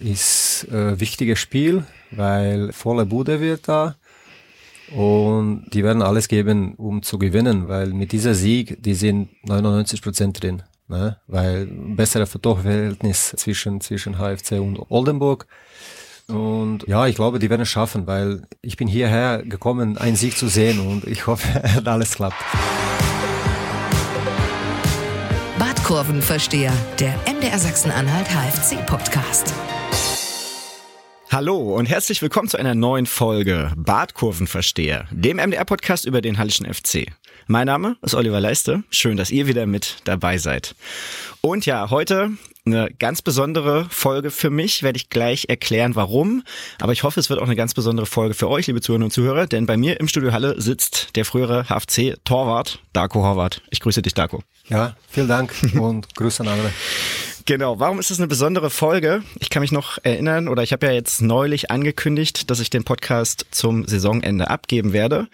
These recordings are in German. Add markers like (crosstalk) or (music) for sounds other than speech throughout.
Ist äh, wichtiges Spiel, weil volle Bude wird da und die werden alles geben, um zu gewinnen, weil mit dieser Sieg, die sind 99 Prozent drin, ne? weil bessere Torverhältnis zwischen zwischen HFC und Oldenburg. Und ja, ich glaube, die werden es schaffen, weil ich bin hierher gekommen, einen Sieg zu sehen und ich hoffe, (laughs) alles klappt. Badkurvenversteher, der MDR Sachsen-Anhalt HFC Podcast. Hallo und herzlich willkommen zu einer neuen Folge Badkurvenversteher, dem MDR-Podcast über den Hallischen FC. Mein Name ist Oliver Leiste. Schön, dass ihr wieder mit dabei seid. Und ja, heute eine ganz besondere Folge für mich, werde ich gleich erklären, warum. Aber ich hoffe, es wird auch eine ganz besondere Folge für euch, liebe Zuhörerinnen und Zuhörer, denn bei mir im Studio Halle sitzt der frühere HFC-Torwart, Darko Horvath. Ich grüße dich, Darko. Ja, vielen Dank (laughs) und Grüße an alle. Genau, warum ist es eine besondere Folge? Ich kann mich noch erinnern, oder ich habe ja jetzt neulich angekündigt, dass ich den Podcast zum Saisonende abgeben werde.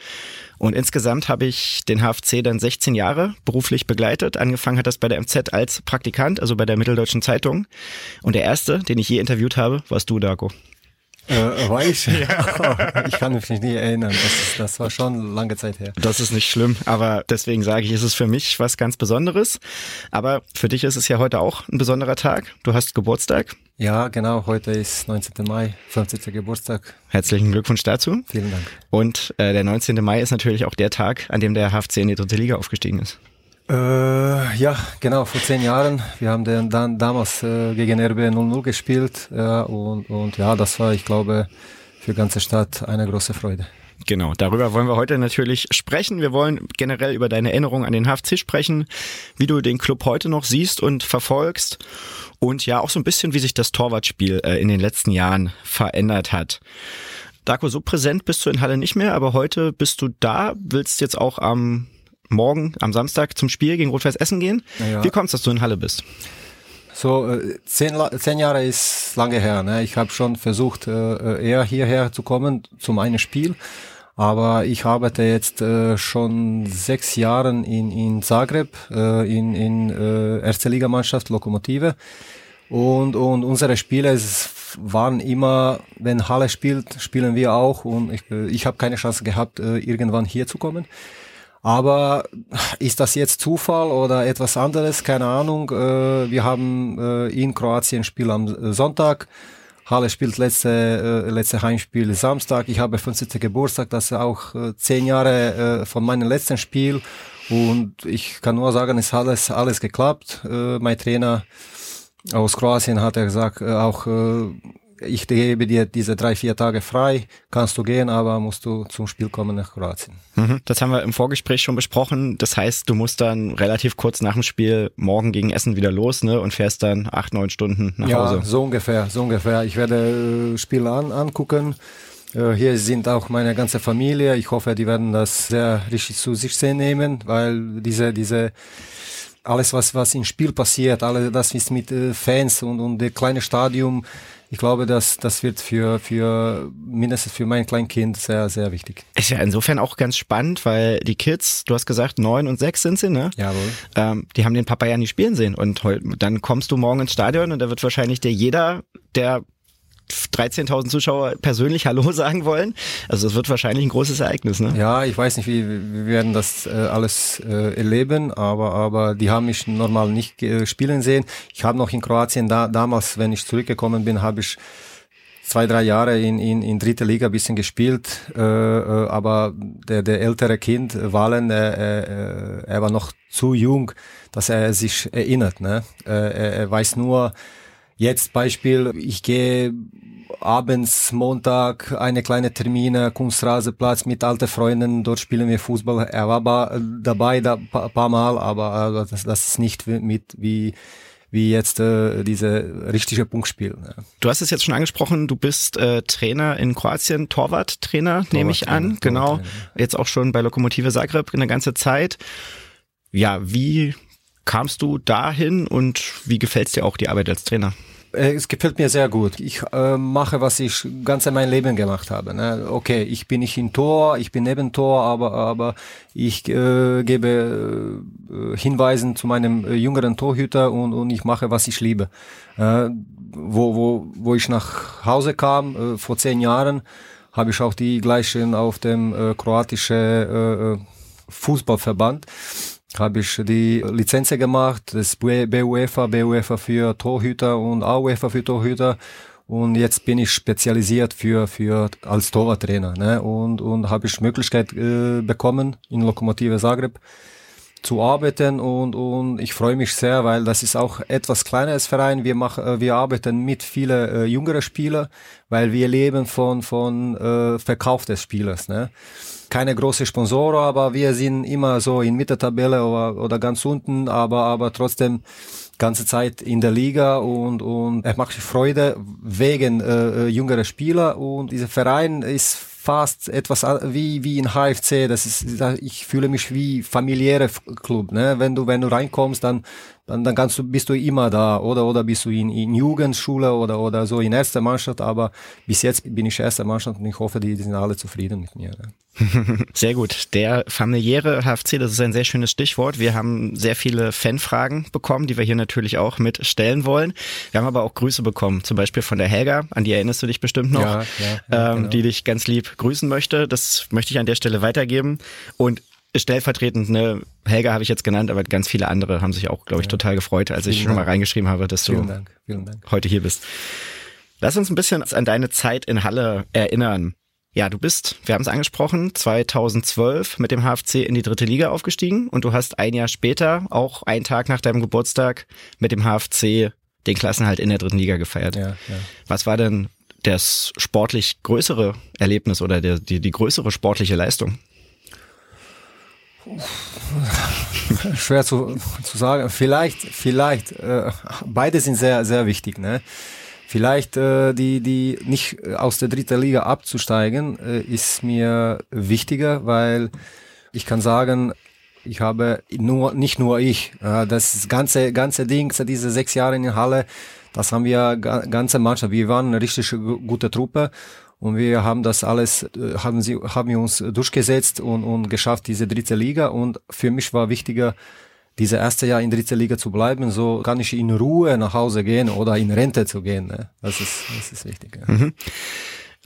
Und insgesamt habe ich den HFC dann 16 Jahre beruflich begleitet. Angefangen hat das bei der MZ als Praktikant, also bei der Mitteldeutschen Zeitung. Und der erste, den ich je interviewt habe, warst du, Darko. Äh, (laughs) ich? Ja. (laughs) ich kann mich nicht erinnern. Das, ist, das war schon lange Zeit her. Das ist nicht schlimm, aber deswegen sage ich, ist es für mich was ganz Besonderes. Aber für dich ist es ja heute auch ein besonderer Tag. Du hast Geburtstag. Ja, genau. Heute ist 19. Mai, 50. Geburtstag. Herzlichen Glückwunsch dazu. Vielen Dank. Und äh, der 19. Mai ist natürlich auch der Tag, an dem der HFC in die dritte Liga aufgestiegen ist. Äh, ja, genau, vor zehn Jahren. Wir haben den dann damals äh, gegen RB 0-0 gespielt. Ja, und, und ja, das war, ich glaube, für die ganze Stadt eine große Freude. Genau, darüber wollen wir heute natürlich sprechen. Wir wollen generell über deine Erinnerung an den HFC sprechen, wie du den Club heute noch siehst und verfolgst und ja auch so ein bisschen, wie sich das Torwartspiel äh, in den letzten Jahren verändert hat. Darko, so präsent bist du in Halle nicht mehr, aber heute bist du da, willst jetzt auch am morgen am Samstag zum Spiel gegen Rot-Weiß Essen gehen. Ja. Wie kommt es, dass du in Halle bist? So, äh, zehn, zehn Jahre ist lange her. Ne? Ich habe schon versucht, äh, eher hierher zu kommen zum einen Spiel. Aber ich arbeite jetzt äh, schon sechs Jahre in, in Zagreb, äh, in, in äh, erste Ligamannschaft Lokomotive. Und, und unsere Spiele waren immer, wenn Halle spielt, spielen wir auch. Und ich, äh, ich habe keine Chance gehabt, äh, irgendwann hier zu kommen. Aber ist das jetzt Zufall oder etwas anderes? Keine Ahnung. Äh, wir haben äh, in Kroatien Spiel am Sonntag. Halle spielt letzte, äh, letzte Heimspiel Samstag. Ich habe 50. Geburtstag, das ist auch zehn Jahre von meinem letzten Spiel. Und ich kann nur sagen, es hat alles, alles geklappt. Mein Trainer aus Kroatien hat er gesagt, auch ich gebe dir diese drei, vier Tage frei, kannst du gehen, aber musst du zum Spiel kommen nach Kroatien. Mhm. Das haben wir im Vorgespräch schon besprochen. Das heißt, du musst dann relativ kurz nach dem Spiel morgen gegen Essen wieder los ne, und fährst dann acht, neun Stunden nach ja, Hause. Ja, so ungefähr, so ungefähr. Ich werde äh, Spiele an, angucken. Äh, hier sind auch meine ganze Familie. Ich hoffe, die werden das sehr richtig zu sich sehen nehmen, weil diese, diese alles, was, was im Spiel passiert, alles das ist mit äh, Fans und, und der kleine Stadium, ich glaube, dass das wird für, für mindestens für mein Kleinkind sehr, sehr wichtig. Ist ja insofern auch ganz spannend, weil die Kids, du hast gesagt, neun und sechs sind sie, ne? Jawohl. Ähm, die haben den Papa ja nie spielen sehen. Und dann kommst du morgen ins Stadion und da wird wahrscheinlich dir jeder, der 13.000 Zuschauer persönlich Hallo (laughs) sagen wollen. Also es wird wahrscheinlich ein großes Ereignis, ne? Ja, ich weiß nicht, wie wir werden das äh, alles äh, erleben, aber aber die haben mich normal nicht äh, spielen sehen. Ich habe noch in Kroatien da, damals, wenn ich zurückgekommen bin, habe ich zwei, drei Jahre in, in, in dritter Liga bisschen gespielt, äh, äh, aber der, der ältere Kind, Walen, äh, äh, er war noch zu jung, dass er sich erinnert. Ne? Äh, er, er weiß nur, Jetzt Beispiel, ich gehe abends, Montag, eine kleine Termine, Kunstraseplatz mit alten Freunden, dort spielen wir Fußball. Er war dabei da paar, paar Mal, aber das, das ist nicht mit wie wie jetzt äh, diese richtige Punktspiel. Ja. Du hast es jetzt schon angesprochen, du bist äh, Trainer in Kroatien, Torwarttrainer, Torwart nehme ich an. Genau. Jetzt auch schon bei Lokomotive Zagreb eine ganze Zeit. Ja, wie kamst du dahin und wie gefällt's dir auch die Arbeit als Trainer? Äh, es gefällt mir sehr gut. Ich äh, mache, was ich ganz mein Leben gemacht habe. Ne? Okay, ich bin nicht in Tor, ich bin neben Tor, aber, aber ich äh, gebe äh, Hinweisen zu meinem äh, jüngeren Torhüter und, und ich mache, was ich liebe. Äh, wo, wo, wo ich nach Hause kam, vor zehn Jahren, habe ich auch die gleichen auf dem kroatischen Fußballverband habe ich die Lizenz gemacht, das BUEFA, BUEFA für Torhüter und AUEFA für Torhüter. Und jetzt bin ich spezialisiert für, für als Torwarttrainer. Ne? Und, und habe ich Möglichkeit äh, bekommen, in Lokomotive Zagreb zu arbeiten und, und ich freue mich sehr, weil das ist auch etwas kleineres Verein. Wir machen, äh, wir arbeiten mit vielen äh, jüngeren Spielern, weil wir leben von, von äh, Verkauf des Spielers. Ne? keine große Sponsoren, aber wir sind immer so in Mitteltabelle oder, oder ganz unten, aber, aber trotzdem ganze Zeit in der Liga und, und es macht Freude wegen äh, jüngerer Spieler und dieser Verein ist fast etwas wie wie in HFC. Das ist, ich fühle mich wie familiäre Club. Ne? Wenn du wenn du reinkommst, dann dann, dann kannst du bist du immer da oder oder bist du in, in Jugendschule oder oder so in erster Mannschaft. Aber bis jetzt bin ich erster Mannschaft und ich hoffe, die, die sind alle zufrieden mit mir. Ne? (laughs) Sehr gut. Der familiäre HFC, das ist ein sehr schönes Stichwort. Wir haben sehr viele Fanfragen bekommen, die wir hier natürlich auch mit stellen wollen. Wir haben aber auch Grüße bekommen, zum Beispiel von der Helga, an die erinnerst du dich bestimmt noch, ja, ja, ja, ähm, genau. die dich ganz lieb grüßen möchte. Das möchte ich an der Stelle weitergeben. Und stellvertretend, ne, Helga habe ich jetzt genannt, aber ganz viele andere haben sich auch, glaube ich, total gefreut, als vielen ich schon mal reingeschrieben habe, dass du Dank, Dank. heute hier bist. Lass uns ein bisschen an deine Zeit in Halle erinnern. Ja, du bist, wir haben es angesprochen, 2012 mit dem HFC in die dritte Liga aufgestiegen und du hast ein Jahr später, auch einen Tag nach deinem Geburtstag, mit dem HFC den Klassenhalt in der dritten Liga gefeiert. Ja, ja. Was war denn das sportlich größere Erlebnis oder der, die, die größere sportliche Leistung? (laughs) Schwer zu, zu sagen. Vielleicht, vielleicht, äh, beide sind sehr, sehr wichtig. Ne? Vielleicht äh, die, die nicht aus der dritten Liga abzusteigen, äh, ist mir wichtiger, weil ich kann sagen, ich habe nur nicht nur ich, äh, das ganze ganze Ding, diese sechs Jahre in der Halle, das haben wir ganze Mannschaft. Wir waren eine richtig gute Truppe und wir haben das alles, äh, haben sie, haben wir uns durchgesetzt und, und geschafft diese dritte Liga. Und für mich war wichtiger, diese erste Jahr in dritter Liga zu bleiben, so kann ich in Ruhe nach Hause gehen oder in Rente zu gehen. Ne? Das ist, das ist wichtig. Ja. Mhm.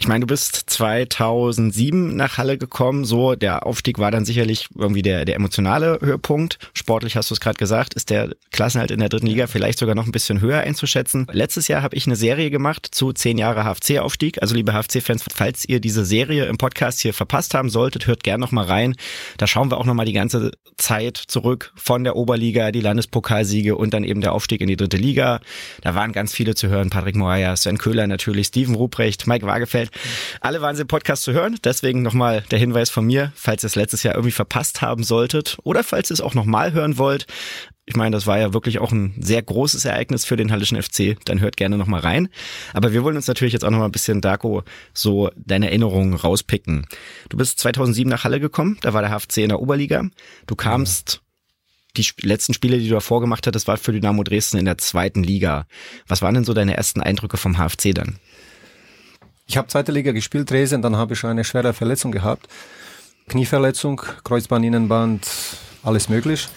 Ich meine, du bist 2007 nach Halle gekommen. So, der Aufstieg war dann sicherlich irgendwie der, der emotionale Höhepunkt. Sportlich hast du es gerade gesagt, ist der Klassenhalt in der dritten Liga vielleicht sogar noch ein bisschen höher einzuschätzen. Letztes Jahr habe ich eine Serie gemacht zu zehn Jahre HFC-Aufstieg. Also liebe HFC-Fans, falls ihr diese Serie im Podcast hier verpasst haben solltet, hört gern noch mal rein. Da schauen wir auch noch mal die ganze Zeit zurück von der Oberliga, die Landespokalsiege und dann eben der Aufstieg in die dritte Liga. Da waren ganz viele zu hören. Patrick Moyer, Sven Köhler natürlich, Steven Ruprecht, Mike Waagefeld. Alle Podcast zu hören. Deswegen nochmal der Hinweis von mir, falls ihr es letztes Jahr irgendwie verpasst haben solltet oder falls ihr es auch nochmal hören wollt. Ich meine, das war ja wirklich auch ein sehr großes Ereignis für den Hallischen FC. Dann hört gerne nochmal rein. Aber wir wollen uns natürlich jetzt auch nochmal ein bisschen, Darko, so deine Erinnerungen rauspicken. Du bist 2007 nach Halle gekommen. Da war der HFC in der Oberliga. Du kamst die letzten Spiele, die du davor gemacht hattest, war für Dynamo Dresden in der zweiten Liga. Was waren denn so deine ersten Eindrücke vom HFC dann? Ich habe zweite Liga gespielt, Dresden, dann habe ich eine schwere Verletzung gehabt. Knieverletzung, Kreuzband, alles möglich.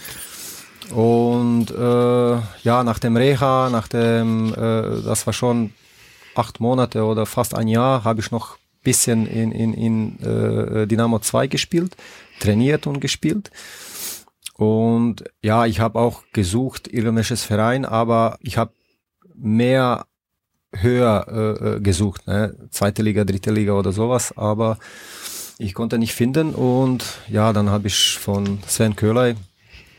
Und äh, ja, nach dem Reha, nach dem, äh, das war schon acht Monate oder fast ein Jahr, habe ich noch bisschen in, in, in äh, Dynamo 2 gespielt, trainiert und gespielt. Und ja, ich habe auch gesucht, irgendwelches Verein, aber ich habe mehr höher äh, äh, gesucht, ne? zweite Liga, dritte Liga oder sowas, aber ich konnte nicht finden und ja, dann habe ich von Sven Köhler,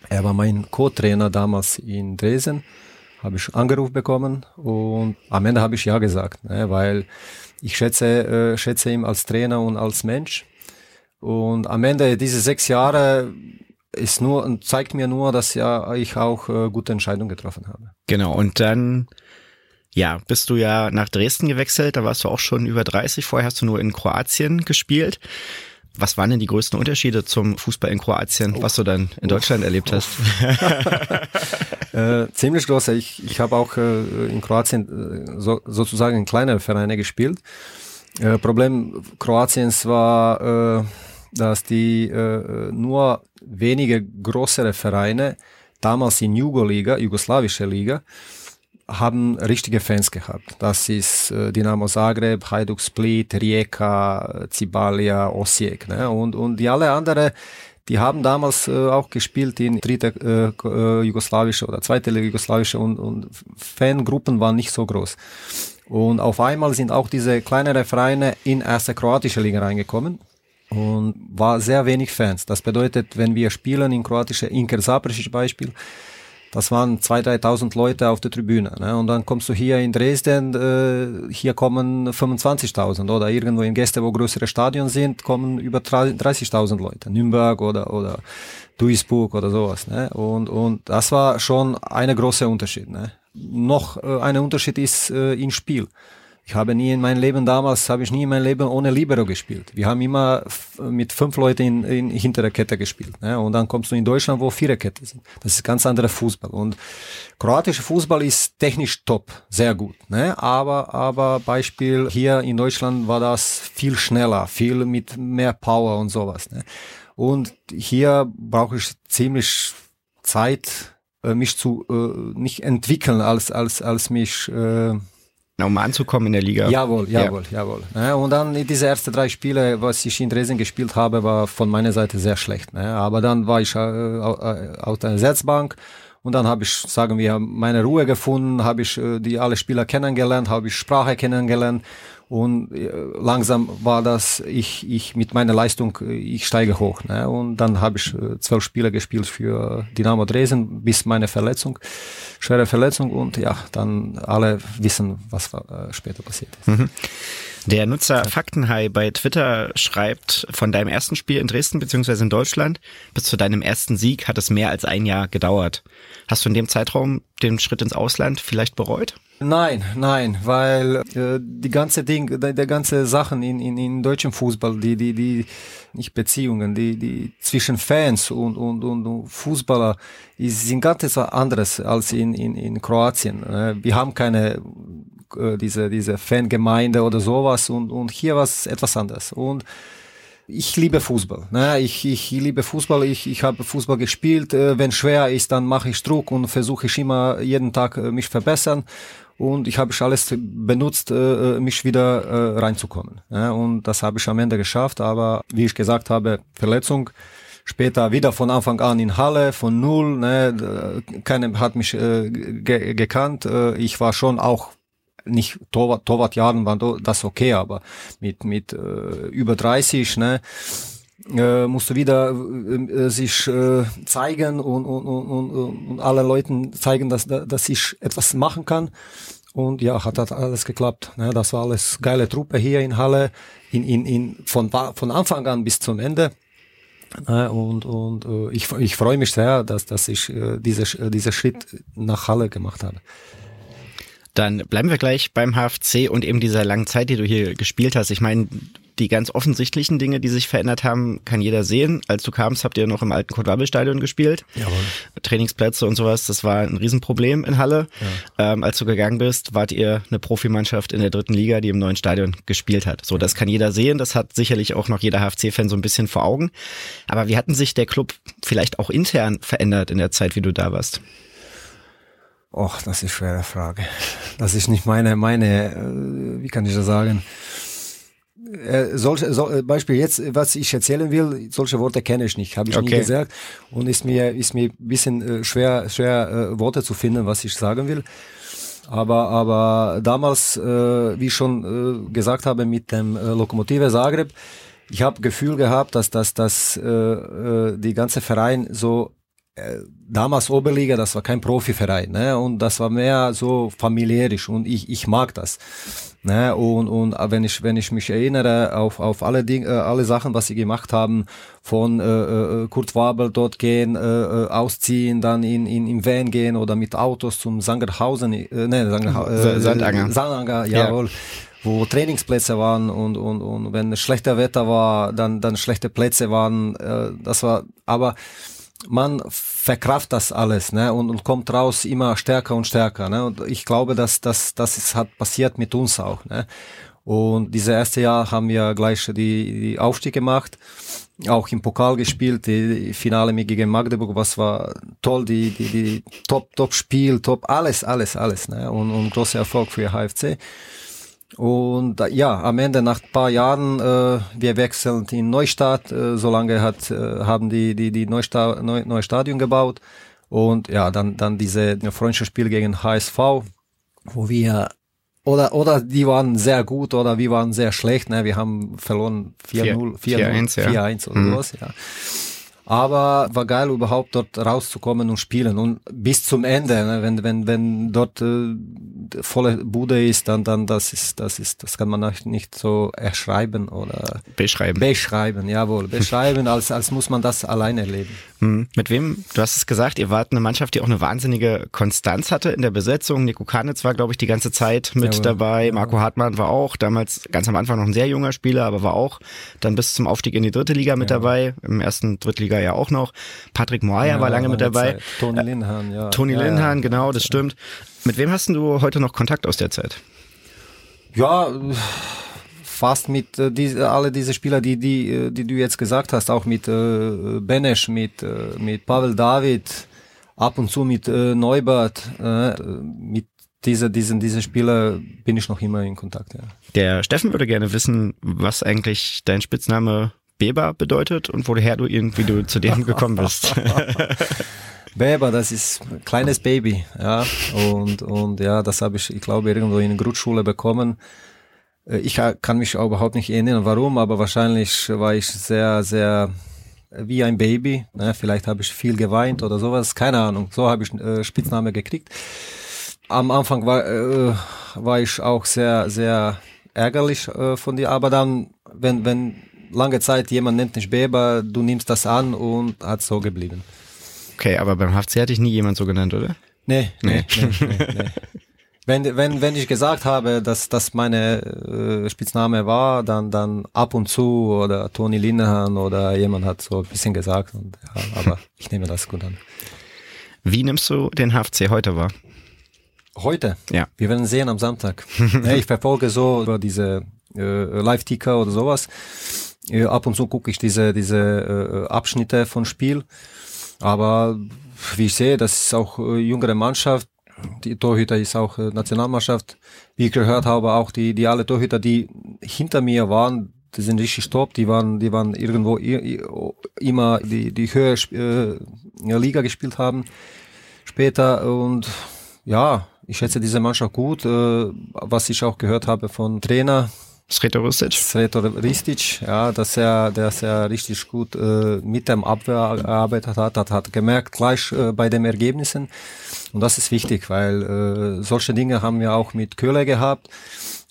er war mein Co-Trainer damals in Dresden, habe ich Angeruf bekommen und am Ende habe ich ja gesagt, ne? weil ich schätze, äh, schätze ihn als Trainer und als Mensch und am Ende diese sechs Jahre ist nur zeigt mir nur, dass ja ich auch äh, gute Entscheidungen getroffen habe. Genau und dann ja, bist du ja nach Dresden gewechselt, da warst du auch schon über 30, vorher hast du nur in Kroatien gespielt. Was waren denn die größten Unterschiede zum Fußball in Kroatien, was du dann in Deutschland erlebt hast? (laughs) äh, ziemlich groß. Ich, ich habe auch äh, in Kroatien äh, so, sozusagen in kleinere Vereine gespielt. Äh, Problem Kroatiens war, äh, dass die äh, nur wenige größere Vereine damals in Jugoliga, jugoslawische Liga, haben richtige Fans gehabt. Das ist äh, Dinamo Zagreb, Hajduk Split, Rijeka, Cibalia, Osijek. Ne? Und, und die alle anderen, die haben damals äh, auch gespielt in dritte äh, äh, jugoslawische oder zweite jugoslawische und, und Fangruppen waren nicht so groß. Und auf einmal sind auch diese kleineren Vereine in erste kroatische Liga reingekommen und war sehr wenig Fans. Das bedeutet, wenn wir spielen in kroatische Inker Zapršić Beispiel, das waren 2.000, 3.000 Leute auf der Tribüne. Ne? Und dann kommst du hier in Dresden, äh, hier kommen 25.000 oder irgendwo in Gäste, wo größere Stadien sind, kommen über 30.000 Leute. Nürnberg oder, oder Duisburg oder sowas. Ne? Und, und das war schon eine große Unterschied. Ne? Noch äh, ein Unterschied ist äh, im Spiel. Ich habe nie in meinem Leben damals, habe ich nie in meinem Leben ohne Libero gespielt. Wir haben immer mit fünf Leuten in, in hinter der Kette gespielt. Ne? Und dann kommst du in Deutschland, wo vier Kette sind. Das ist ganz anderer Fußball. Und kroatischer Fußball ist technisch top, sehr gut. Ne? Aber, aber Beispiel hier in Deutschland war das viel schneller, viel mit mehr Power und sowas. Ne? Und hier brauche ich ziemlich Zeit, äh, mich zu äh, nicht entwickeln, als als als mich äh, um anzukommen in der Liga. Jawohl, jawohl, ja. jawohl. Ja, und dann diese ersten drei Spiele, was ich in Dresden gespielt habe, war von meiner Seite sehr schlecht. Ne? Aber dann war ich äh, äh auf der Ersatzbank und dann habe ich, sagen wir, meine Ruhe gefunden, habe ich äh, die alle Spieler kennengelernt, habe ich Sprache kennengelernt und äh, langsam war das, ich, ich mit meiner Leistung, äh, ich steige hoch. Ne? Und dann habe ich äh, zwölf Spiele gespielt für Dynamo Dresden bis meine Verletzung, schwere Verletzung und ja, dann alle wissen, was später passiert ist. Mhm. Der Nutzer Faktenhai bei Twitter schreibt, von deinem ersten Spiel in Dresden bzw. in Deutschland bis zu deinem ersten Sieg hat es mehr als ein Jahr gedauert. Hast du in dem Zeitraum den Schritt ins Ausland vielleicht bereut? Nein, nein, weil äh, die ganze Ding, der, der ganze Sachen in, in, in deutschem Fußball, die, die, die, nicht Beziehungen, die, die zwischen Fans und, und, und Fußballer, ist, sind ganz anderes als in, in, in Kroatien. Äh, wir haben keine, äh, diese, diese Fangemeinde oder sowas und, und hier war es etwas anders. Und ich liebe Fußball. Ne? Ich, ich liebe Fußball. Ich, ich habe Fußball gespielt. Äh, wenn schwer ist, dann mache ich Druck und versuche ich immer jeden Tag äh, mich verbessern und ich habe alles benutzt, äh, äh, mich wieder äh, reinzukommen. Ja, und das habe ich am Ende geschafft, aber wie ich gesagt habe, Verletzung. Später wieder von Anfang an in Halle, von null, ne, keiner hat mich äh, ge gekannt. Äh, ich war schon auch nicht Torwart, Torwartjahren waren das okay, aber mit mit äh, über 30, ne, äh, musst du wieder äh, sich äh, zeigen und, und, und, und allen Leuten zeigen, dass, dass ich etwas machen kann. Und ja, hat, hat alles geklappt. Ne? Das war alles geile Truppe hier in Halle, in, in, in, von, von Anfang an bis zum Ende. Ne? Und, und äh, ich, ich freue mich sehr, dass, dass ich äh, diese, diese Schritt nach Halle gemacht habe. Dann bleiben wir gleich beim HFC und eben dieser langen Zeit, die du hier gespielt hast. Ich meine, die ganz offensichtlichen Dinge, die sich verändert haben, kann jeder sehen. Als du kamst, habt ihr noch im alten Kurt-Wabbel-Stadion gespielt. Jawohl. Trainingsplätze und sowas, das war ein Riesenproblem in Halle. Ja. Ähm, als du gegangen bist, wart ihr eine Profimannschaft in der dritten Liga, die im neuen Stadion gespielt hat. So, das kann jeder sehen. Das hat sicherlich auch noch jeder HFC-Fan so ein bisschen vor Augen. Aber wie hatten sich der Club vielleicht auch intern verändert in der Zeit, wie du da warst? Och, das ist eine schwere Frage. Das ist nicht meine, meine, äh, wie kann ich das sagen? Äh, solche so, äh, Beispiel jetzt, was ich erzählen will, solche Worte kenne ich nicht, habe ich okay. nie gesagt und ist mir ist mir bisschen äh, schwer schwer äh, Worte zu finden, was ich sagen will. Aber aber damals, äh, wie ich schon äh, gesagt habe, mit dem äh, Lokomotive Zagreb, ich habe Gefühl gehabt, dass dass dass äh, äh, die ganze Verein so damals Oberliga, das war kein Profiverein, ne? Und das war mehr so familiärisch und ich ich mag das. Ne, und, und wenn ich wenn ich mich erinnere auf auf alle Dinge, äh, alle Sachen, was sie gemacht haben, von äh, äh, Kurt Wabel dort gehen, äh, äh, ausziehen, dann in in im Van gehen oder mit Autos zum Sangerhausen, äh, ne, Sanger, äh, Sandanger, Sandanger, jawohl. Ja wo Trainingsplätze waren und, und, und wenn schlechter Wetter war, dann, dann schlechte Plätze waren, äh, das war, aber man verkraft das alles ne, und, und kommt raus immer stärker und stärker. Ne, und ich glaube, dass das, das ist, hat passiert mit uns auch. Ne. Und dieses erste Jahr haben wir gleich die, die Aufstieg gemacht, auch im Pokal gespielt, die Finale gegen Magdeburg, was war toll, die, die, die Top, Top Spiel, Top, alles, alles, alles, ne? und, und großer Erfolg für HFC. Und äh, ja, am Ende nach paar Jahren, äh, wir wechseln in Neustadt, äh, solange hat, äh, haben die, die, die Neusta Neu, neue Stadion gebaut. Und ja, dann, dann diese Freundschaftsspiel gegen HSV, wo wir oder, oder die waren sehr gut oder wir waren sehr schlecht. Ne? Wir haben verloren 4-0, 4-1 ja. 4-1 oder mhm. sowas, ja. Aber war geil, überhaupt dort rauszukommen und spielen. Und bis zum Ende, ne? wenn, wenn, wenn dort äh, volle Bude ist, dann, dann das ist, das ist, das kann man nicht so erschreiben oder beschreiben. Beschreiben, jawohl. Beschreiben, als, als muss man das alleine erleben. Hm. Mit wem, du hast es gesagt, ihr wart eine Mannschaft, die auch eine wahnsinnige Konstanz hatte in der Besetzung. Nico Kanitz war, glaube ich, die ganze Zeit mit jawohl. dabei. Marco Hartmann war auch damals ganz am Anfang noch ein sehr junger Spieler, aber war auch dann bis zum Aufstieg in die dritte Liga mit ja. dabei. Im ersten Drittliga Bundesliga ja auch noch. Patrick Moyer ja, war lange mit dabei. Zeit. Toni Linhan, ja. Toni ja, Linhan, ja. genau, das stimmt. Mit wem hast du heute noch Kontakt aus der Zeit? Ja, fast mit äh, diese, alle diese Spieler, die, die, äh, die du jetzt gesagt hast, auch mit äh, Benesch, mit, äh, mit Pavel David, ab und zu mit äh, Neubert, äh, mit diese, diesen, diese Spieler bin ich noch immer in Kontakt, ja. Der Steffen würde gerne wissen, was eigentlich dein Spitzname Beber bedeutet und woher du irgendwie du zu dem gekommen bist. (laughs) Beber, das ist ein kleines Baby, ja. Und, und ja, das habe ich, ich glaube, irgendwo in der Grundschule bekommen. Äh, ich kann mich überhaupt nicht erinnern, warum, aber wahrscheinlich war ich sehr, sehr wie ein Baby. Ne? Vielleicht habe ich viel geweint oder sowas, keine Ahnung. So habe ich äh, Spitzname gekriegt. Am Anfang war, äh, war ich auch sehr, sehr ärgerlich äh, von dir, aber dann, wenn, wenn lange Zeit, jemand nennt dich Beber, du nimmst das an und hat so geblieben. Okay, aber beim HFC hatte ich nie jemand so genannt, oder? Nee, nee, nee, nee, nee. (laughs) Wenn, wenn, wenn ich gesagt habe, dass das meine äh, Spitzname war, dann, dann ab und zu oder Toni Linehan oder jemand hat so ein bisschen gesagt. Und, ja, aber (laughs) ich nehme das gut an. Wie nimmst du den HFC heute wahr? Heute? Ja. Wir werden sehen am Samstag. (laughs) ich verfolge so über diese äh, Live-Ticker oder sowas. Äh, ab und zu gucke ich diese, diese äh, Abschnitte von Spiel. Aber wie ich sehe, das ist auch äh, jüngere Mannschaft. Die Torhüter ist auch äh, Nationalmannschaft. Wie ich gehört habe, auch die, die alle Torhüter, die hinter mir waren, die sind richtig top. Die waren, die waren irgendwo immer die, die höhere äh, Liga gespielt haben später. Und ja, ich schätze diese Mannschaft gut. Äh, was ich auch gehört habe von Trainer, Sreto Ristic. Sreto Ristic, ja, dass er, dass er richtig gut äh, mit dem Abwehr gearbeitet hat, hat, hat gemerkt gleich äh, bei den Ergebnissen. Und das ist wichtig, weil äh, solche Dinge haben wir auch mit Köhler gehabt.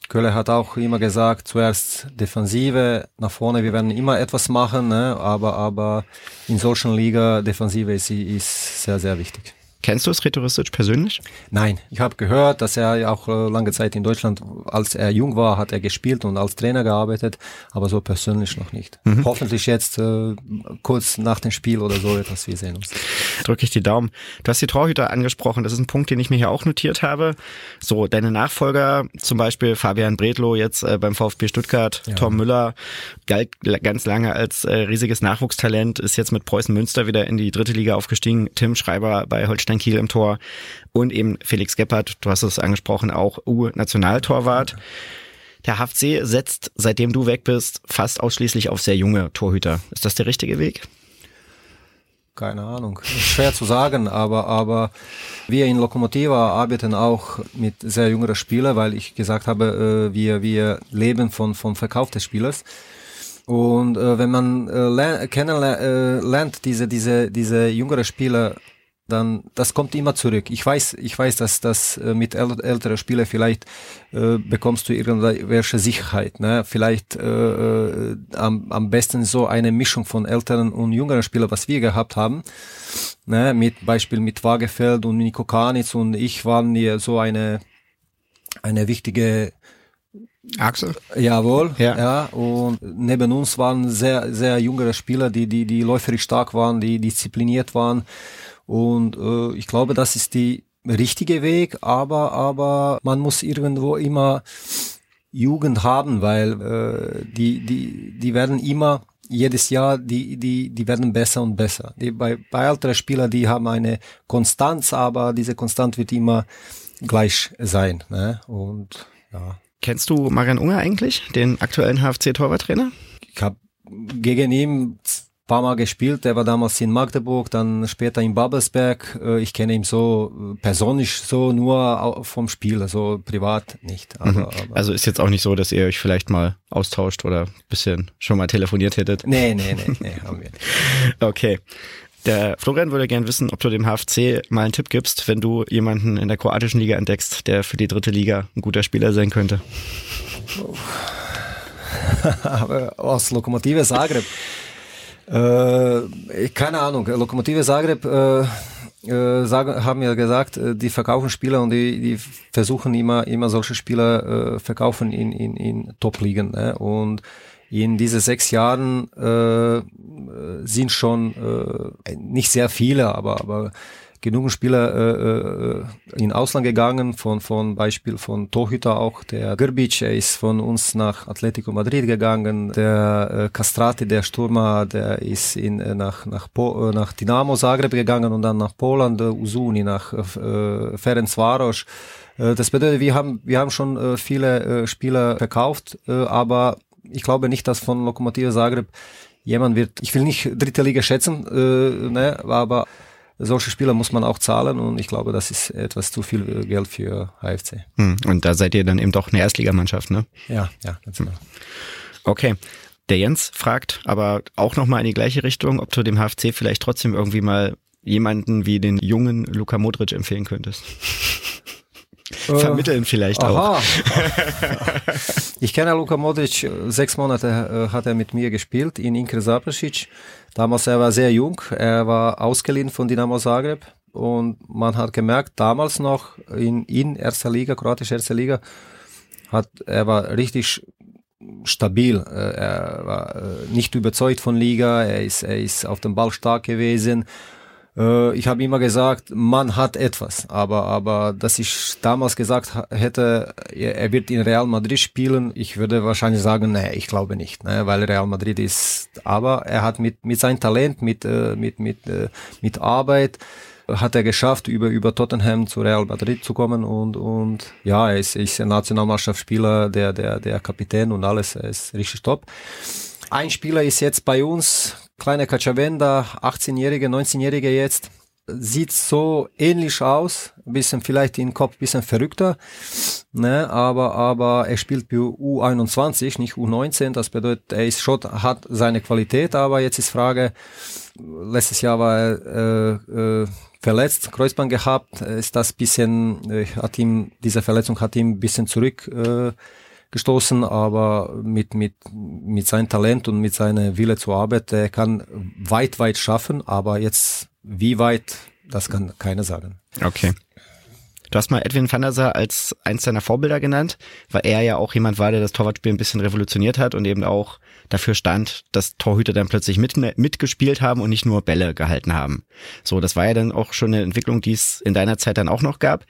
Köhler hat auch immer gesagt, zuerst Defensive, nach vorne, wir werden immer etwas machen, ne? aber, aber in solchen Liga Defensive ist, ist sehr, sehr wichtig. Kennst du Sreto Ristic persönlich? Nein, ich habe gehört, dass er ja auch äh, lange Zeit in Deutschland, als er jung war, hat er gespielt und als Trainer gearbeitet, aber so persönlich noch nicht. Mhm. Hoffentlich jetzt äh, kurz nach dem Spiel oder so etwas, wir sehen uns. Drücke ich die Daumen. Du hast die Torhüter angesprochen, das ist ein Punkt, den ich mir hier auch notiert habe. So, deine Nachfolger, zum Beispiel Fabian Bredlow jetzt äh, beim VfB Stuttgart, ja. Tom Müller, galt ganz lange als äh, riesiges Nachwuchstalent, ist jetzt mit Preußen Münster wieder in die dritte Liga aufgestiegen. Tim Schreiber bei Holstein Holstein Kiel im Tor und eben Felix Gebhardt, du hast es angesprochen, auch U-Nationaltorwart. Der HFC setzt, seitdem du weg bist, fast ausschließlich auf sehr junge Torhüter. Ist das der richtige Weg? Keine Ahnung. Schwer zu sagen, aber, aber wir in Lokomotiva arbeiten auch mit sehr jüngeren Spielern, weil ich gesagt habe, äh, wir, wir leben von, vom Verkauf des Spielers. Und äh, wenn man äh, kennenlernt, äh, diese, diese, diese jüngere Spieler dann das kommt immer zurück. Ich weiß, ich weiß, dass das äh, mit äl älteren Spielern vielleicht äh, bekommst du irgendwelche Sicherheit. Ne? Vielleicht äh, äh, am, am besten so eine Mischung von älteren und jüngeren Spielern, was wir gehabt haben. Ne? Mit Beispiel mit Wagefeld und Nico Kanitz und ich waren hier so eine eine wichtige Axel? Jawohl, ja. ja. Und neben uns waren sehr, sehr jüngere Spieler, die, die, die läuferisch stark waren, die diszipliniert waren. Und äh, ich glaube, das ist die richtige Weg, aber, aber man muss irgendwo immer Jugend haben, weil äh, die, die, die werden immer jedes Jahr, die, die, die werden besser und besser. Die, bei, bei älteren Spielern, die haben eine Konstanz, aber diese Konstanz wird immer gleich sein. Ne? Und ja. Kennst du Marian Unger eigentlich, den aktuellen HFC-Torwarttrainer? Ich habe gegen ihn paar Mal gespielt. Der war damals in Magdeburg, dann später in Babelsberg. Äh, ich kenne ihn so äh, persönlich so nur vom Spiel, also privat nicht. Aber, mhm. aber also ist jetzt auch nicht so, dass ihr euch vielleicht mal austauscht oder bisschen schon mal telefoniert hättet? Nee, nee, nee, nee haben wir nicht. (laughs) Okay. Der Florian würde gern wissen, ob du dem HFC mal einen Tipp gibst, wenn du jemanden in der kroatischen Liga entdeckst, der für die dritte Liga ein guter Spieler sein könnte. (laughs) Aber aus Lokomotive Zagreb. Äh, keine Ahnung, Lokomotive Zagreb äh, äh, sagen, haben ja gesagt, äh, die verkaufen Spieler und die, die versuchen immer, immer solche Spieler äh, verkaufen in, in, in Top-Ligen. Ne? Und in diese sechs Jahren äh, sind schon äh, nicht sehr viele, aber, aber genug Spieler äh, äh, in Ausland gegangen, von, von Beispiel von Torhüter auch, der Grbic, er ist von uns nach Atletico Madrid gegangen, der äh, Castrati, der Stürmer, der ist in, äh, nach, nach, po, äh, nach Dynamo Zagreb gegangen und dann nach Poland, äh, Usuni, nach äh, Ferencvaros. Äh, das bedeutet, wir haben, wir haben schon äh, viele äh, Spieler verkauft, äh, aber ich glaube nicht, dass von Lokomotive Zagreb jemand wird, ich will nicht dritte Liga schätzen, äh, ne, aber solche Spieler muss man auch zahlen und ich glaube, das ist etwas zu viel Geld für HFC. Hm, und da seid ihr dann eben doch eine Erstligamannschaft, ne? Ja, ja, ganz genau. Okay. Der Jens fragt aber auch nochmal in die gleiche Richtung, ob du dem HFC vielleicht trotzdem irgendwie mal jemanden wie den jungen Luka Modric empfehlen könntest. Äh, Vermitteln vielleicht aha. auch. (laughs) ich kenne Luka Modric, sechs Monate äh, hat er mit mir gespielt in Inkr Zaprasic. Damals er war sehr jung, er war ausgeliehen von Dinamo Zagreb und man hat gemerkt, damals noch in, in erster Liga, kroatische erster Liga, hat, er war richtig stabil. Äh, er war nicht überzeugt von Liga, er ist, er ist auf dem Ball stark gewesen äh, ich habe immer gesagt, man hat etwas, aber aber dass ich damals gesagt hätte, er wird in Real Madrid spielen, ich würde wahrscheinlich sagen, nee, ich glaube nicht, ne, weil Real Madrid ist, aber er hat mit mit seinem Talent, mit äh, mit mit äh, mit Arbeit hat er geschafft, über, über Tottenham zu Real Madrid zu kommen und, und ja, er ist, ist ein Nationalmannschaftsspieler, der, der, der Kapitän und alles, er ist richtig top. Ein Spieler ist jetzt bei uns, kleine Kachavenda, 18-Jährige, 19-Jährige jetzt, sieht so ähnlich aus, bisschen vielleicht im Kopf bisschen verrückter, ne, aber aber er spielt für U21, nicht U19, das bedeutet, er ist schon hat seine Qualität, aber jetzt ist Frage, letztes Jahr war er äh, äh, verletzt, Kreuzband gehabt, ist das bisschen äh, hat ihm diese Verletzung hat ihm bisschen zurück äh, gestoßen, aber mit, mit, mit seinem Talent und mit seiner Wille zur Arbeit, er kann weit, weit schaffen, aber jetzt wie weit, das kann keiner sagen. Okay. Du hast mal Edwin van der Sar als eins deiner Vorbilder genannt, weil er ja auch jemand war, der das Torwartspiel ein bisschen revolutioniert hat und eben auch dafür stand, dass Torhüter dann plötzlich mit, mitgespielt haben und nicht nur Bälle gehalten haben. So, das war ja dann auch schon eine Entwicklung, die es in deiner Zeit dann auch noch gab.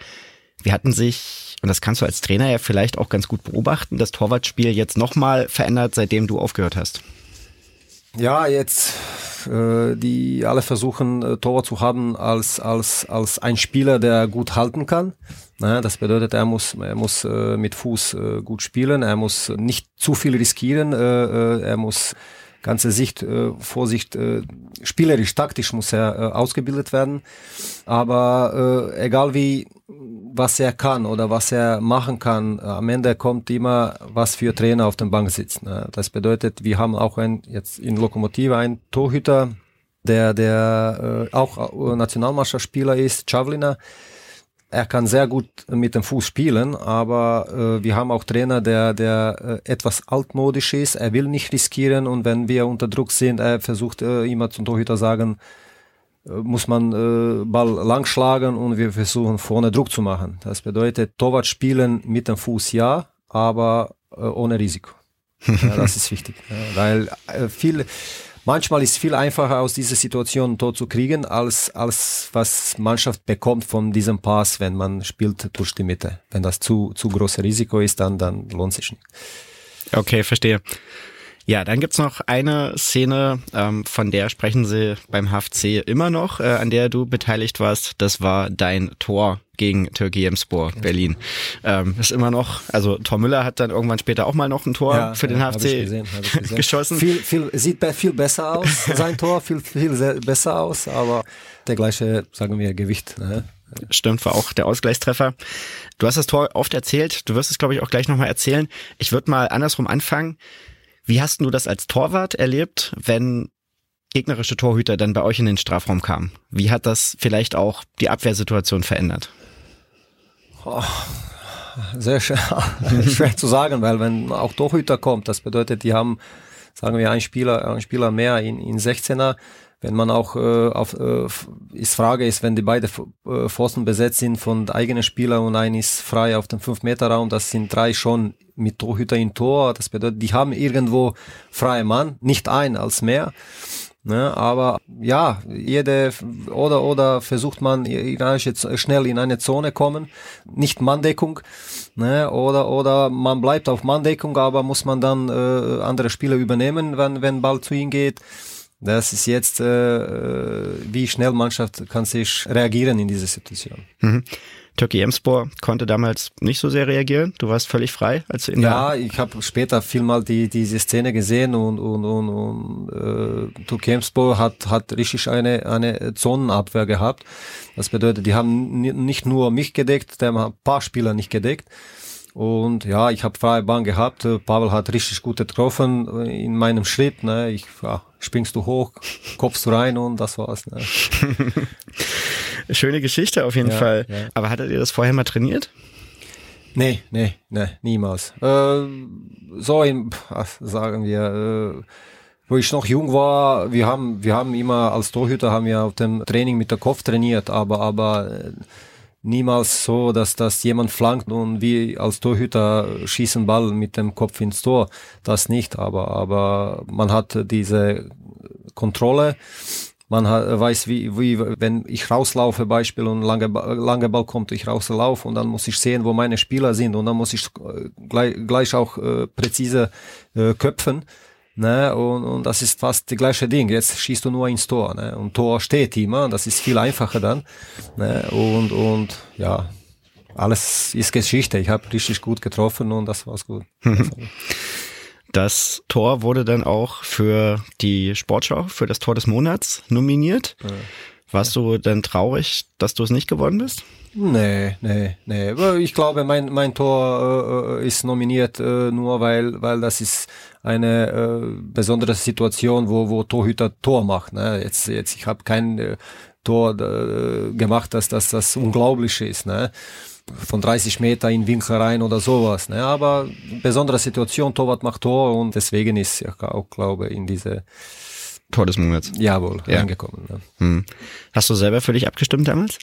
Wir hatten sich, und das kannst du als Trainer ja vielleicht auch ganz gut beobachten, das Torwartspiel jetzt nochmal verändert, seitdem du aufgehört hast. Ja, jetzt äh, die alle versuchen äh, Torwart zu haben als als als ein Spieler, der gut halten kann. Na, das bedeutet, er muss er muss äh, mit Fuß äh, gut spielen, er muss nicht zu viel riskieren, äh, äh, er muss ganze Sicht, äh, Vorsicht, äh, spielerisch, taktisch muss er äh, ausgebildet werden. Aber äh, egal wie, was er kann oder was er machen kann, am Ende kommt immer was für Trainer auf der Bank sitzt. Ne? Das bedeutet, wir haben auch ein, jetzt in Lokomotive einen Torhüter, der, der äh, auch Nationalmannschaftsspieler ist, Chavlina er kann sehr gut mit dem Fuß spielen, aber äh, wir haben auch Trainer, der, der äh, etwas altmodisch ist. Er will nicht riskieren und wenn wir unter Druck sind, er versucht äh, immer zum Torhüter sagen, äh, muss man äh, Ball lang schlagen und wir versuchen vorne Druck zu machen. Das bedeutet, Torwart spielen mit dem Fuß ja, aber äh, ohne Risiko. (laughs) ja, das ist wichtig, ja, weil äh, viel, manchmal ist viel einfacher aus dieser Situation Tor zu kriegen, als, als was Mannschaft bekommt von diesem Pass, wenn man spielt durch die Mitte. Wenn das zu, zu große Risiko ist, dann, dann lohnt sich nicht. Okay, verstehe. Ja, dann gibt's noch eine Szene, ähm, von der sprechen sie beim HFC immer noch, äh, an der du beteiligt warst. Das war dein Tor gegen Türkei Emspor Berlin. Ähm, ist immer noch, also Tom Müller hat dann irgendwann später auch mal noch ein Tor ja, für den ja, HFC gesehen. geschossen. Viel, viel, sieht viel besser aus, (laughs) sein Tor, viel, viel besser aus, aber der gleiche, sagen wir, Gewicht. Ne? Stimmt, war auch der Ausgleichstreffer. Du hast das Tor oft erzählt, du wirst es, glaube ich, auch gleich nochmal erzählen. Ich würde mal andersrum anfangen. Wie hast du das als Torwart erlebt, wenn gegnerische Torhüter dann bei euch in den Strafraum kamen? Wie hat das vielleicht auch die Abwehrsituation verändert? Oh, sehr schwer, (laughs) schwer zu sagen, weil wenn auch Torhüter kommt, das bedeutet, die haben, sagen wir, einen Spieler, einen Spieler mehr in, in 16er, wenn man auch äh, auf äh, ist Frage ist, wenn die beide äh, Pfosten besetzt sind von eigenen Spieler und ein ist frei auf dem 5 Meter Raum, das sind drei schon mit Torhüter in Tor. Das bedeutet, die haben irgendwo freie Mann, nicht ein als mehr. Ne, aber ja, jede oder oder versucht man jetzt schnell in eine Zone kommen, nicht Manndeckung, ne, oder oder man bleibt auf Manndeckung, aber muss man dann äh, andere Spieler übernehmen, wenn wenn Ball zu ihm geht. Das ist jetzt, äh, äh, wie schnell Mannschaft kann sich reagieren in dieser Situation. Mhm. Turkey Emspor konnte damals nicht so sehr reagieren. Du warst völlig frei, als du in Ja, ich habe später viel mal die diese Szene gesehen und und und, und äh, Turkey Emspor hat hat richtig eine eine Zonenabwehr gehabt. Das bedeutet, die haben nicht nur mich gedeckt, die haben ein paar Spieler nicht gedeckt. Und ja, ich habe freie Bahn gehabt. Pavel hat richtig gut getroffen in meinem Schritt. Ne? Ich ja, springst du hoch, kopfst du rein und das war's. Ne? (laughs) Schöne Geschichte auf jeden ja, Fall. Ja. Aber hattet ihr das vorher mal trainiert? Nee, nee, nee, niemals. Äh, so in, sagen wir, äh, wo ich noch jung war, wir haben, wir haben immer als Torhüter haben wir auf dem Training mit der Kopf trainiert, aber, aber äh, niemals so, dass das jemand flankt und wie als Torhüter schießen Ball mit dem Kopf ins Tor. Das nicht, aber, aber man hat diese Kontrolle. Man hat, weiß, wie, wie, wenn ich rauslaufe, Beispiel, und lange, lange Ball kommt, ich rauslaufe und dann muss ich sehen, wo meine Spieler sind und dann muss ich gleich, gleich auch äh, präzise äh, köpfen. Ne? Und, und das ist fast das gleiche Ding. Jetzt schießt du nur ins Tor. Ne? Und Tor steht immer. Das ist viel einfacher dann. Ne? Und, und ja, alles ist Geschichte. Ich habe richtig gut getroffen und das war's gut. Das Tor wurde dann auch für die Sportschau, für das Tor des Monats nominiert. Ja. Warst du denn traurig, dass du es nicht gewonnen bist? Nee, nee, nee. Ich glaube, mein, mein Tor äh, ist nominiert äh, nur, weil, weil das ist eine äh, besondere Situation, wo, wo Torhüter Tor macht. Ne? Jetzt, jetzt, ich habe kein äh, Tor äh, gemacht, dass das das Unglaubliche ist. Ne? Von 30 Meter in Winkel rein oder sowas. Ne? Aber besondere Situation, Torwart macht Tor und deswegen ist ich auch, glaube in diese Tor des Monats. Jawohl, ja. reingekommen. Ne? Hm. Hast du selber für dich abgestimmt damals?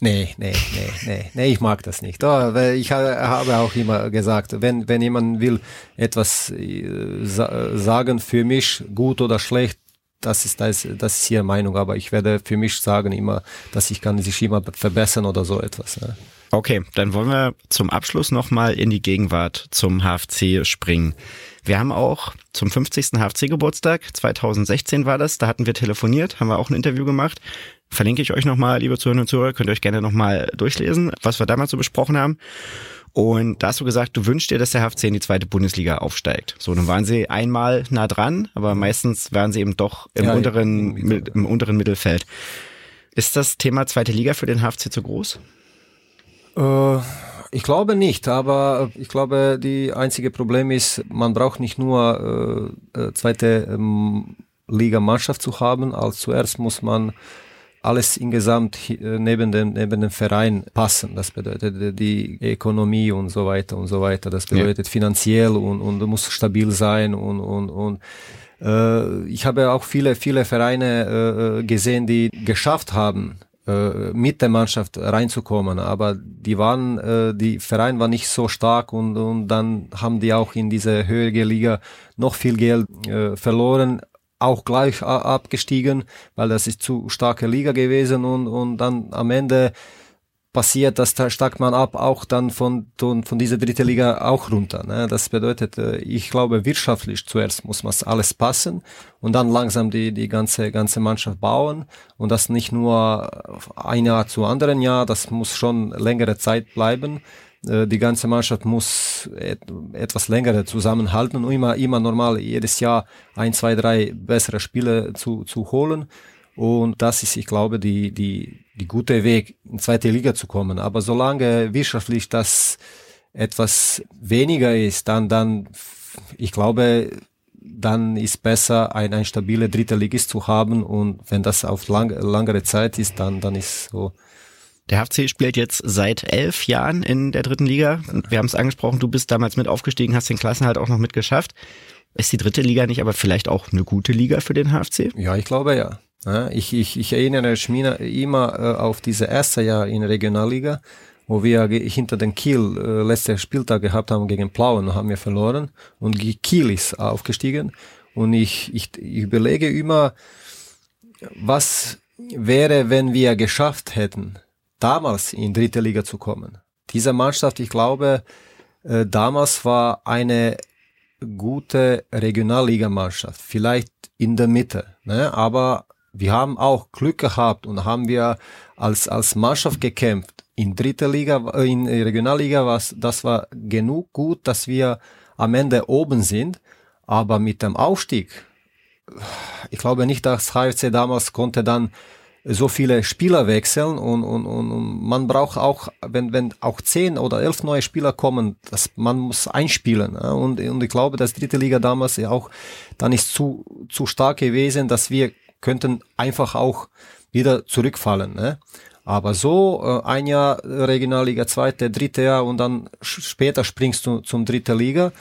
Nee, nee, nee, nee, nee, ich mag das nicht. Weil ich habe auch immer gesagt, wenn, wenn jemand will etwas äh, sagen für mich, gut oder schlecht, das ist, das, das ist ihre Meinung, aber ich werde für mich sagen immer, dass ich kann sich immer verbessern oder so etwas. Ne? Okay, dann wollen wir zum Abschluss nochmal in die Gegenwart zum HFC springen. Wir haben auch zum 50. HFC-Geburtstag, 2016 war das, da hatten wir telefoniert, haben wir auch ein Interview gemacht. Verlinke ich euch nochmal, liebe Zuhörerinnen und Zuhörer, könnt ihr euch gerne nochmal durchlesen, was wir damals so besprochen haben. Und da hast du gesagt, du wünschst dir, dass der HFC in die zweite Bundesliga aufsteigt. So, dann waren sie einmal nah dran, aber meistens waren sie eben doch im, ja, unteren, im unteren Mittelfeld. Ist das Thema zweite Liga für den HFC zu groß? Äh, ich glaube nicht, aber ich glaube, die einzige Problem ist, man braucht nicht nur äh, äh, zweite ähm, Liga-Mannschaft zu haben, als zuerst muss man alles insgesamt äh, neben dem, neben dem Verein passen. Das bedeutet äh, die Ökonomie und so weiter und so weiter. Das bedeutet ja. finanziell und, und muss stabil sein und, und, und äh, ich habe auch viele, viele Vereine äh, gesehen, die geschafft haben, äh, mit der Mannschaft reinzukommen. Aber die waren, äh, die Verein war nicht so stark und, und dann haben die auch in diese höhere Liga noch viel Geld äh, verloren, auch gleich abgestiegen, weil das ist zu starke Liga gewesen und, und dann am Ende passiert, dass da steigt man ab, auch dann von, von, dieser dritte Liga auch runter. Ne? Das bedeutet, äh, ich glaube, wirtschaftlich zuerst muss man alles passen und dann langsam die, die ganze, ganze Mannschaft bauen und das nicht nur ein Jahr zu anderen Jahr, das muss schon längere Zeit bleiben. Äh, die ganze Mannschaft muss etwas länger zusammenhalten und immer, immer normal jedes Jahr ein, zwei, drei bessere Spiele zu, zu holen. Und das ist, ich glaube, die, die, die gute Weg, in zweite Liga zu kommen. Aber solange wirtschaftlich das etwas weniger ist, dann, dann, ich glaube, dann ist besser, ein, ein stabile dritte Ligist zu haben. Und wenn das auf lang, langere Zeit ist, dann, dann ist so. Der HFC spielt jetzt seit elf Jahren in der dritten Liga. Wir haben es angesprochen, du bist damals mit aufgestiegen, hast den Klassenhalt auch noch mitgeschafft. Ist die dritte Liga nicht aber vielleicht auch eine gute Liga für den HFC? Ja, ich glaube ja. Ja, ich, ich, ich erinnere mich immer äh, auf diese erste Jahr in Regionalliga, wo wir hinter den Kiel äh, letzten Spieltag gehabt haben gegen Plauen, haben wir verloren und Kiel ist aufgestiegen und ich, ich, ich überlege immer, was wäre, wenn wir geschafft hätten, damals in dritte Liga zu kommen. Diese Mannschaft, ich glaube, äh, damals war eine gute Regionalligamannschaft, vielleicht in der Mitte, ne? aber wir haben auch Glück gehabt und haben wir als, als Mannschaft gekämpft. In dritter Liga, in Regionalliga war das war genug gut, dass wir am Ende oben sind. Aber mit dem Aufstieg, ich glaube nicht, dass HFC damals konnte dann so viele Spieler wechseln und, und, und, man braucht auch, wenn, wenn auch zehn oder elf neue Spieler kommen, das, man muss einspielen. Und, und ich glaube, dass dritte Liga damals ja auch dann ist zu, zu stark gewesen, dass wir könnten einfach auch wieder zurückfallen. Ne? Aber so äh, ein Jahr Regionalliga, zweite, dritte Jahr und dann später springst du zum dritte Liga.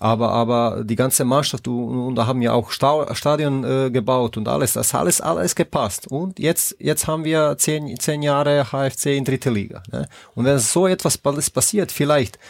Aber aber die ganze Mannschaft und da haben wir auch Stadion äh, gebaut und alles, das alles alles gepasst. Und jetzt jetzt haben wir zehn zehn Jahre HFC in dritte Liga. Ne? Und wenn so etwas passiert, vielleicht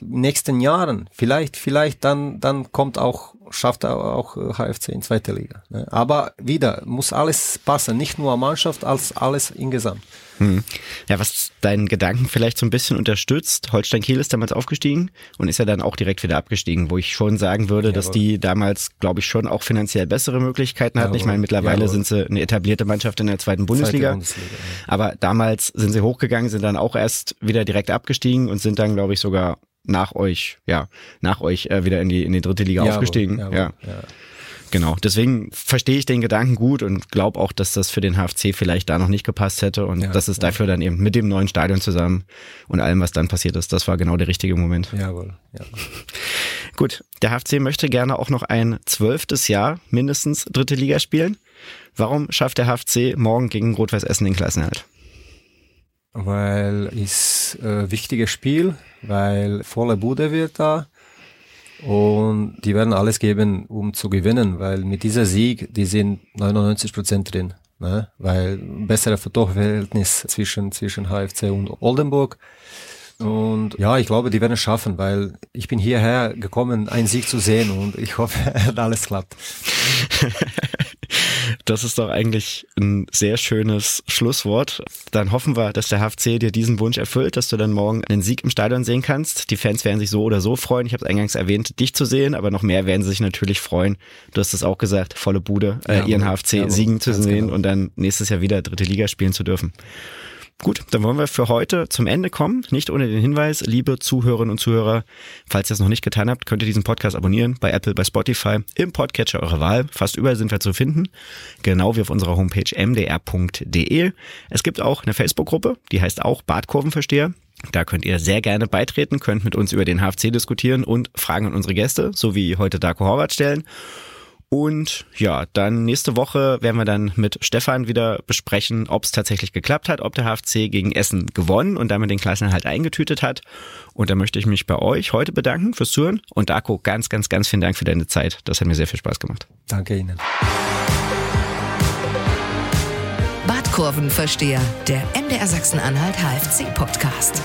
nächsten Jahren, vielleicht, vielleicht dann, dann kommt auch, schafft auch HFC in zweite Liga. Ne? Aber wieder, muss alles passen, nicht nur Mannschaft, als alles insgesamt. Hm. Ja, was deinen Gedanken vielleicht so ein bisschen unterstützt, Holstein Kiel ist damals aufgestiegen und ist ja dann auch direkt wieder abgestiegen, wo ich schon sagen würde, Jawohl. dass die damals, glaube ich, schon auch finanziell bessere Möglichkeiten hatten. Jawohl. Ich meine, mittlerweile Jawohl. sind sie eine etablierte Mannschaft in der zweiten Bundesliga. Bundesliga ja. Aber damals sind sie hochgegangen, sind dann auch erst wieder direkt abgestiegen und sind dann, glaube ich, sogar nach euch, ja, nach euch äh, wieder in die, in die dritte Liga jawohl, aufgestiegen. Jawohl, ja. ja. Genau, deswegen verstehe ich den Gedanken gut und glaube auch, dass das für den HFC vielleicht da noch nicht gepasst hätte und ja, dass es ja. dafür dann eben mit dem neuen Stadion zusammen und allem, was dann passiert ist, das war genau der richtige Moment. Jawohl, ja. Gut, der HFC möchte gerne auch noch ein zwölftes Jahr mindestens dritte Liga spielen. Warum schafft der HFC morgen gegen Rot-Weiß Essen den Klassenerhalt? Weil ist äh, wichtiges Spiel, weil volle Bude wird da und die werden alles geben, um zu gewinnen, weil mit dieser Sieg, die sind 99 Prozent drin, ne? weil bessere Torverhältnis zwischen zwischen HFC und Oldenburg. Und ja, ich glaube, die werden es schaffen, weil ich bin hierher gekommen, einen Sieg zu sehen und ich hoffe, (laughs) alles klappt. (laughs) Das ist doch eigentlich ein sehr schönes Schlusswort. Dann hoffen wir, dass der HFC dir diesen Wunsch erfüllt, dass du dann morgen einen Sieg im Stadion sehen kannst. Die Fans werden sich so oder so freuen. Ich habe es eingangs erwähnt, dich zu sehen, aber noch mehr werden sie sich natürlich freuen. Du hast es auch gesagt, volle Bude, äh, ja, ihren HFC ja, siegen zu sehen genau. und dann nächstes Jahr wieder dritte Liga spielen zu dürfen. Gut, dann wollen wir für heute zum Ende kommen. Nicht ohne den Hinweis, liebe Zuhörerinnen und Zuhörer, falls ihr es noch nicht getan habt, könnt ihr diesen Podcast abonnieren bei Apple, bei Spotify, im Podcatcher eurer Wahl. Fast überall sind wir zu finden. Genau wie auf unserer Homepage mdr.de. Es gibt auch eine Facebook-Gruppe, die heißt auch Badkurvenversteher. Da könnt ihr sehr gerne beitreten, könnt mit uns über den HFC diskutieren und Fragen an unsere Gäste, so wie heute Darko Horvath stellen. Und ja, dann nächste Woche werden wir dann mit Stefan wieder besprechen, ob es tatsächlich geklappt hat, ob der HFC gegen Essen gewonnen und damit den Klassenerhalt eingetütet hat. Und da möchte ich mich bei euch heute bedanken fürs Zuhören. Und Darko, ganz, ganz, ganz vielen Dank für deine Zeit. Das hat mir sehr viel Spaß gemacht. Danke Ihnen. Badkurvenversteher, der MDR Sachsen-Anhalt HFC Podcast.